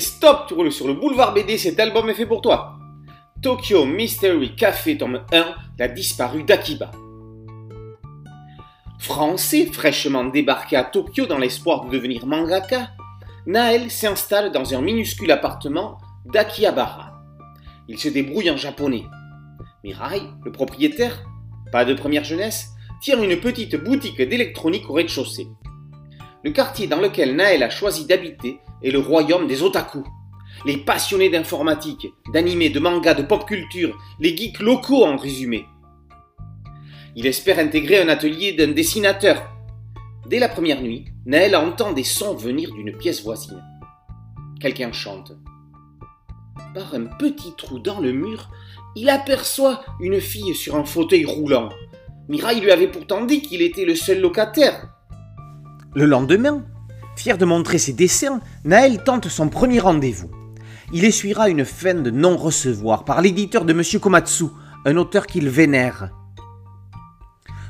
Stop, tu sur le boulevard BD, cet album est fait pour toi. Tokyo Mystery Café tome 1, la disparue d'Akiba. Français fraîchement débarqué à Tokyo dans l'espoir de devenir mangaka, Naël s'installe dans un minuscule appartement d'Akihabara. Il se débrouille en japonais. Mirai, le propriétaire, pas de première jeunesse, tient une petite boutique d'électronique au rez-de-chaussée. Le quartier dans lequel Naël a choisi d'habiter est le royaume des otaku. Les passionnés d'informatique, d'animé, de manga, de pop culture, les geeks locaux en résumé. Il espère intégrer un atelier d'un dessinateur. Dès la première nuit, Naël entend des sons venir d'une pièce voisine. Quelqu'un chante. Par un petit trou dans le mur, il aperçoit une fille sur un fauteuil roulant. Mirai lui avait pourtant dit qu'il était le seul locataire. Le lendemain, fier de montrer ses dessins, Naël tente son premier rendez-vous. Il essuiera une fin de non-recevoir par l'éditeur de M. Komatsu, un auteur qu'il vénère.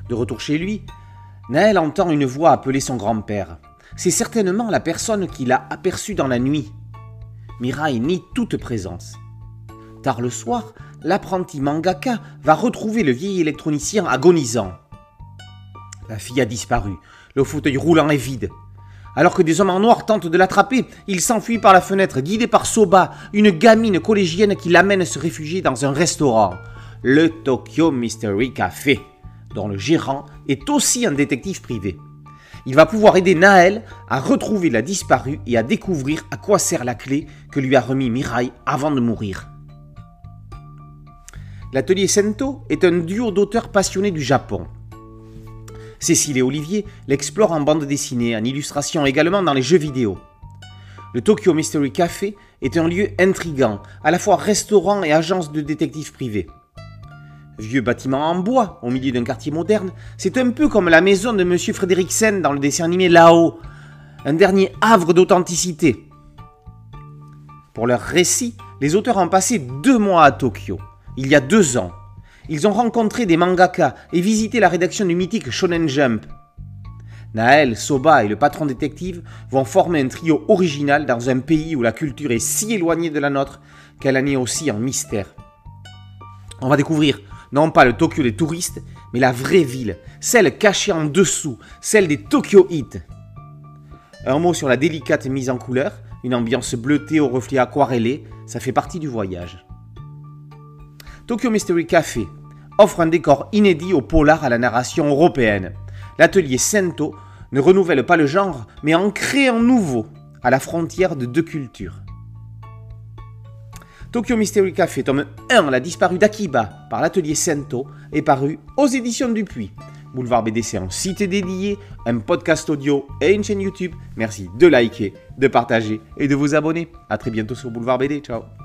De retour chez lui, Naël entend une voix appeler son grand-père. C'est certainement la personne qu'il a aperçue dans la nuit. Mirai nie toute présence. Tard le soir, l'apprenti mangaka va retrouver le vieil électronicien agonisant. La fille a disparu, le fauteuil roulant est vide. Alors que des hommes en noir tentent de l'attraper, il s'enfuit par la fenêtre, guidé par Soba, une gamine collégienne qui l'amène se réfugier dans un restaurant, le Tokyo Mystery Café, dont le gérant est aussi un détective privé. Il va pouvoir aider Naël à retrouver la disparue et à découvrir à quoi sert la clé que lui a remis Mirai avant de mourir. L'atelier Sento est un duo d'auteurs passionnés du Japon. Cécile et Olivier l'explorent en bande dessinée, en illustration également dans les jeux vidéo. Le Tokyo Mystery Café est un lieu intrigant, à la fois restaurant et agence de détectives privés. Vieux bâtiment en bois, au milieu d'un quartier moderne, c'est un peu comme la maison de Monsieur Frédériksen dans le dessin animé Lao, un dernier havre d'authenticité. Pour leur récit, les auteurs ont passé deux mois à Tokyo il y a deux ans. Ils ont rencontré des mangaka et visité la rédaction du mythique Shonen Jump. Naël, Soba et le patron détective vont former un trio original dans un pays où la culture est si éloignée de la nôtre qu'elle en est aussi en mystère. On va découvrir non pas le Tokyo des touristes, mais la vraie ville, celle cachée en dessous, celle des Tokyo Heat. Un mot sur la délicate mise en couleur, une ambiance bleutée au reflet aquarellé, ça fait partie du voyage. Tokyo Mystery Café offre un décor inédit au polar à la narration européenne. L'atelier Sento ne renouvelle pas le genre, mais en crée un nouveau, à la frontière de deux cultures. Tokyo Mystery Café, tome 1, La disparue d'Akiba, par l'atelier Sento, est paru aux éditions Dupuis. Boulevard BD, c'est un site dédié, un podcast audio et une chaîne YouTube. Merci de liker, de partager et de vous abonner. A très bientôt sur Boulevard BD. Ciao